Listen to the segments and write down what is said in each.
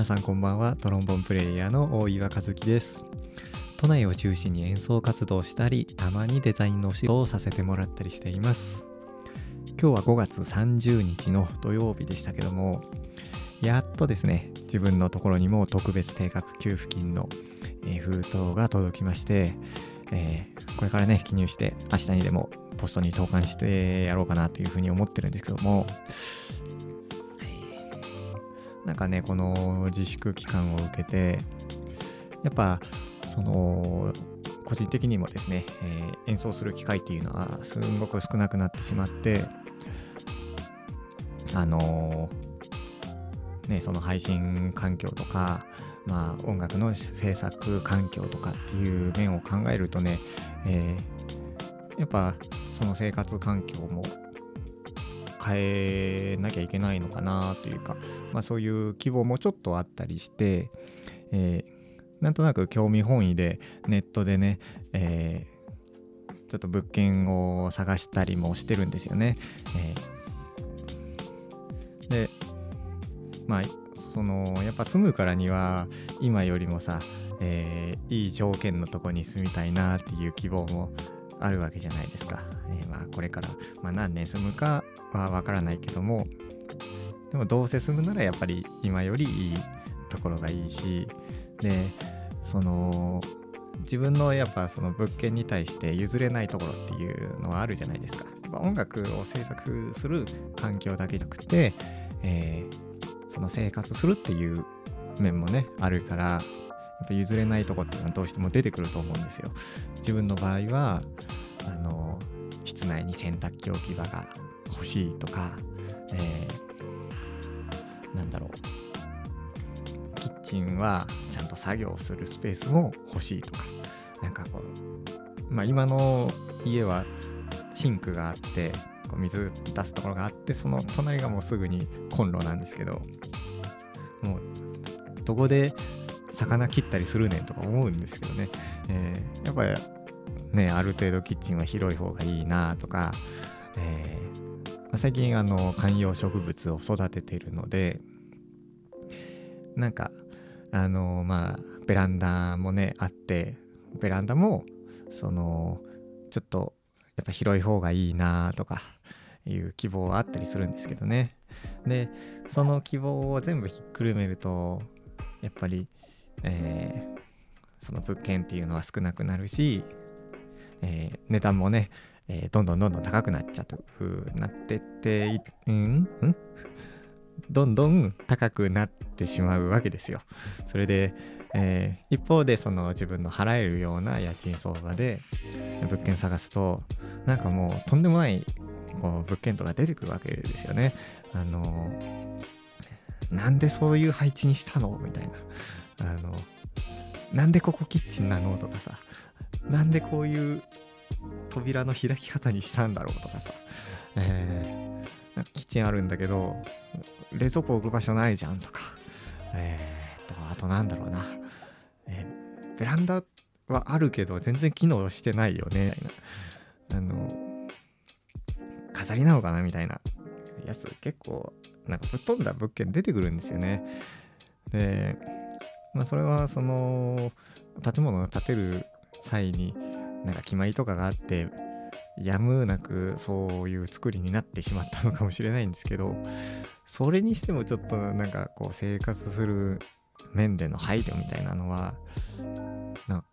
皆さんこんばんは。トロンボンプレイヤーの大岩和樹です。都内を中心に演奏活動したりたまにデザインのお仕事をさせてもらったりしています。今日は5月30日の土曜日でしたけどもやっとですね自分のところにも特別定額給付金の、え封筒が届きましてえー、これからね、記入して明日にでもポストに投函してやろうかなというふうに思ってるんですけども、なんかね、この自粛期間を受けて、やっぱ、その、個人的にもですね、えー、演奏する機会っていうのはすんごく少なくなってしまって、あのー、ね、その配信環境とか、まあ、音楽の制作環境とかっていう面を考えるとね、えー、やっぱその生活環境も変えなきゃいけないのかなというか、まあ、そういう希望もちょっとあったりして、えー、なんとなく興味本位でネットでね、えー、ちょっと物件を探したりもしてるんですよね。えー、でまあそのやっぱ住むからには今よりもさ、えー、いい条件のとこに住みたいなっていう希望もあるわけじゃないですか。えー、まあこれから、まあ、何年住むかはわからないけどもでもどうせ住むならやっぱり今よりいいところがいいしでその自分のやっぱその物件に対して譲れないところっていうのはあるじゃないですか。音楽を制作する環境だけじゃなくて、えーその生活するっていう面もねあるからやっぱ譲れないとこっていうのはどうしても出てくると思うんですよ。自分の場合はあの室内に洗濯機置き場が欲しいとか、えー、なんだろう。キッチンはちゃんと作業するスペースも欲しいとかなんかこうまあ今の家はシンクがあってこう水出すところがあってその隣がもうすぐにコンロなんですけどもうどこで魚切ったりするねんとか思うんですけどね、えー、やっぱねある程度キッチンは広い方がいいなとか、えー、最近あの観葉植物を育ててるのでなんかあのまあベランダもねあってベランダもそのちょっとやっぱ広い方がいいなとかいう希望はあったりするんですけどね。でその希望を全部ひっくるめるとやっぱり、えー、その物件っていうのは少なくなるし、えー、値段もね、えー、どんどんどんどん高くなっちゃうというなってってうん？うん？どんどん高くなってしまうわけですよ。それで、えー、一方でその自分の払えるような家賃相場で物件探すとなんかもうとんでもないこう物件とか出てくるわけですよね。あのなんでそういう配置にしたの？みたいな。あのなんでここキッチンなの？とかさ。なんでこういう扉の開き方にしたんだろう？とかさ、えー、キッチンあるんだけど冷蔵庫置く場所ないじゃんとか、えー、とあとなんだろうな、えー、ベランダはあるけど全然機能してないよね。みたいなあの飾りなのかなみたいな。やつ結構なんか吹っ飛んだ物件出てくるんですよね。で、まあ、それはその建物を建てる際になんか決まりとかがあってやむなくそういう作りになってしまったのかもしれないんですけどそれにしてもちょっとなんかこう生活する面での配慮みたいなのはなんか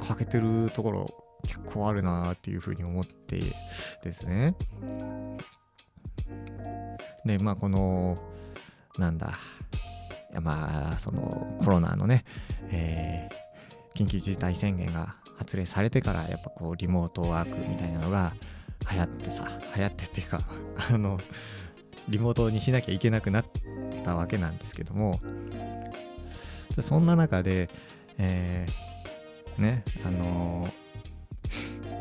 欠けてるところ結構あるなっていうふうに思ってですね。で、まあこの、なんだ、まあそのコロナのね、えー、緊急事態宣言が発令されてからやっぱこうリモートワークみたいなのが流行ってさ流行ってっていうか あのリモートにしなきゃいけなくなったわけなんですけどもそんな中で、えー、ねあのー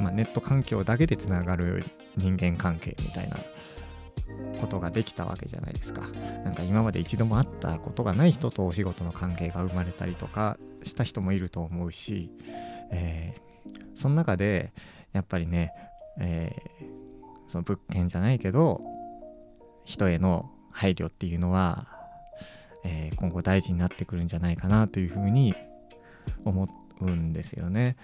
まあ、ネット環境だけでつながる人間関係みたいなことができたわけじゃないですか。なんか今まで一度も会ったことがない人とお仕事の関係が生まれたりとかした人もいると思うし、えー、その中でやっぱりね、えー、その物件じゃないけど人への配慮っていうのはえー、今後大事になってくるんじゃないかなというふうに思うんですよね。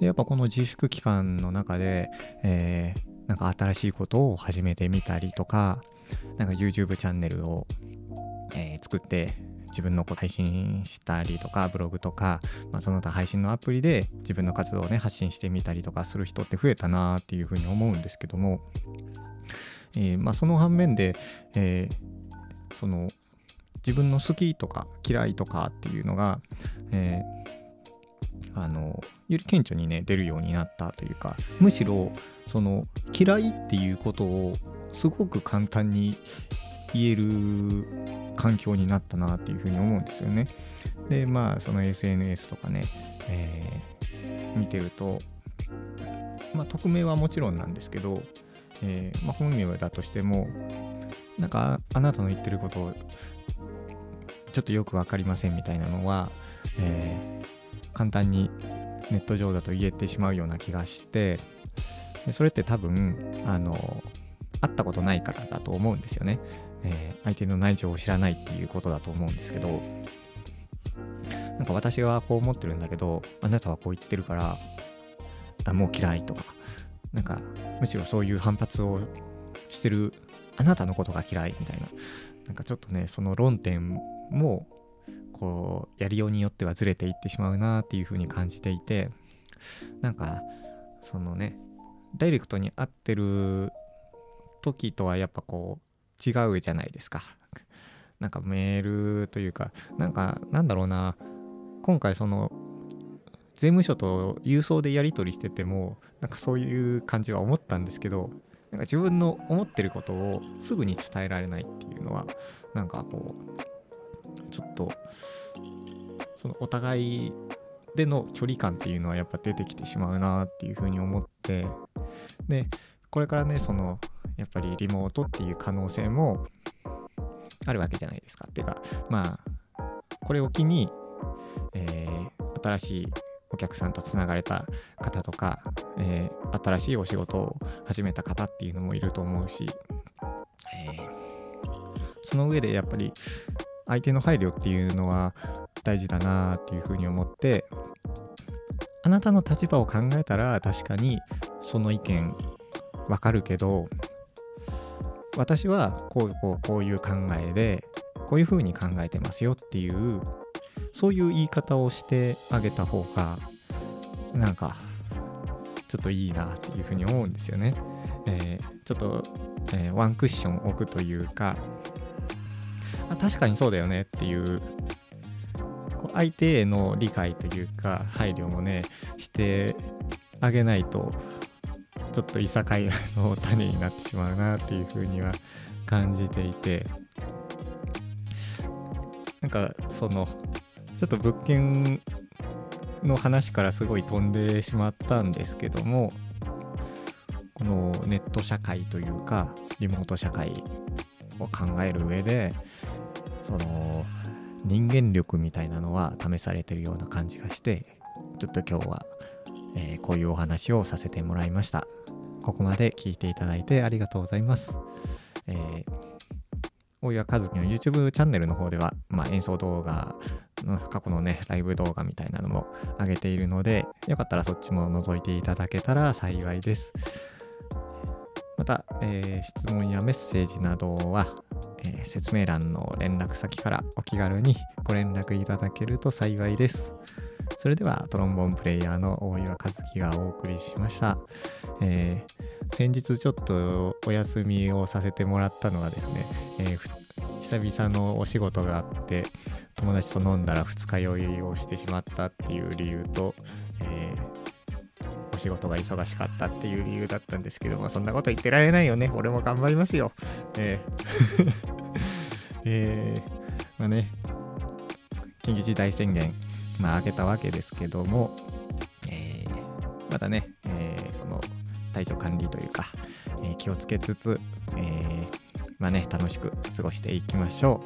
でやっぱこの自粛期間の中で、えー、なんか新しいことを始めてみたりとかなんか YouTube チャンネルを、えー、作って自分のこう配信したりとかブログとか、まあ、その他配信のアプリで自分の活動をね発信してみたりとかする人って増えたなっていうふうに思うんですけども、えー、まあ、その反面で、えー、その自分の好きとか嫌いとかっていうのが、えー、あのより顕著にね出るようになったというかむしろその嫌いっていうことをすごく簡単に言える環境になったなっていうふうに思うんですよね。でまあその SNS とかね、えー、見てるとまあ匿名はもちろんなんですけど、えー、まあ、本名だとしてもなんかあなたの言ってることちょっとよく分かりませんみたいなのは、えー、簡単にネット上だと言えてしまうような気がしてでそれって多分あの会ったことないからだと思うんですよね。えー、相手の内情を知らないっていうことだと思うんですけどなんか私はこう思ってるんだけどあなたはこう言ってるからあもう嫌いとかなんかむしろそういう反発をしてるあなたのことが嫌いみたいななんかちょっとねその論点もこうやりようによってはずれていってしまうなっていうふうに感じていてなんかそのねダイレクトに会ってる時とはやっぱこう違うじゃないですか。なんかメールというか、なんかなんだろうな、今回その税務署と郵送でやり取りしてても、なんかそういう感じは思ったんですけど、なんか自分の思ってることをすぐに伝えられないっていうのは、なんかこう、ちょっと、そのお互いでの距離感っていうのはやっぱ出てきてしまうなっていうふうに思って、で、これからね、そのやっぱりリモートっていう可能性もあるわけじゃないですか。っていうかまあこれを機に、えー、新しいお客さんとつながれた方とか、えー、新しいお仕事を始めた方っていうのもいると思うし、えー、その上でやっぱり相手の配慮っていうのは大事だなっていうふうに思ってあなたの立場を考えたら確かにその意見わかるけど私はこうこうこういう考えでこういうふうに考えてますよっていうそういう言い方をしてあげた方がなんかちょっといいなっていうふうに思うんですよね。えー、ちょっと、えー、ワンクッション置くというかあ確かにそうだよねっていう相手への理解というか配慮もねしてあげないとちょっといさかいの種になってしまうなっていうふうには感じていて。なんかそのちょっと物件の話からすごい飛んでしまったんですけどもこのネット社会というかリモート社会を考える上でその人間力みたいなのは試されてるような感じがしてちょっと今日はえー、こういうお話をさせてもらいました。ここまで聞いていただいてありがとうございます。えー、大岩和樹の YouTube チャンネルの方では、まあ、演奏動画過去のね、ライブ動画みたいなのも上げているので、よかったらそっちも覗いていただけたら幸いです。また、えー、質問やメッセージなどは、えー、説明欄の連絡先からお気軽にご連絡いただけると幸いです。それではトロンボンプレイヤーの大岩和樹がお送りしました、えー、先日ちょっとお休みをさせてもらったのはですね、えー、久々のお仕事があって友達と飲んだら二日酔いをしてしまったっていう理由と、えー、お仕事が忙しかったっていう理由だったんですけどもそんなこと言ってられないよね。俺も頑張りますよ。えーえー、まあね。緊急事態宣言まあ、開けたわけですけども、えー、またね、えー、その体調管理というか、えー、気をつけつつ、えまあね、楽しく過ごしていきましょ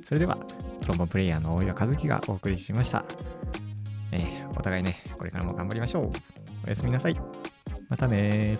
う。それでは、トロンボプレイヤーの大岩和樹がお送りしました。えお互いね、これからも頑張りましょう。おやすみなさい。またね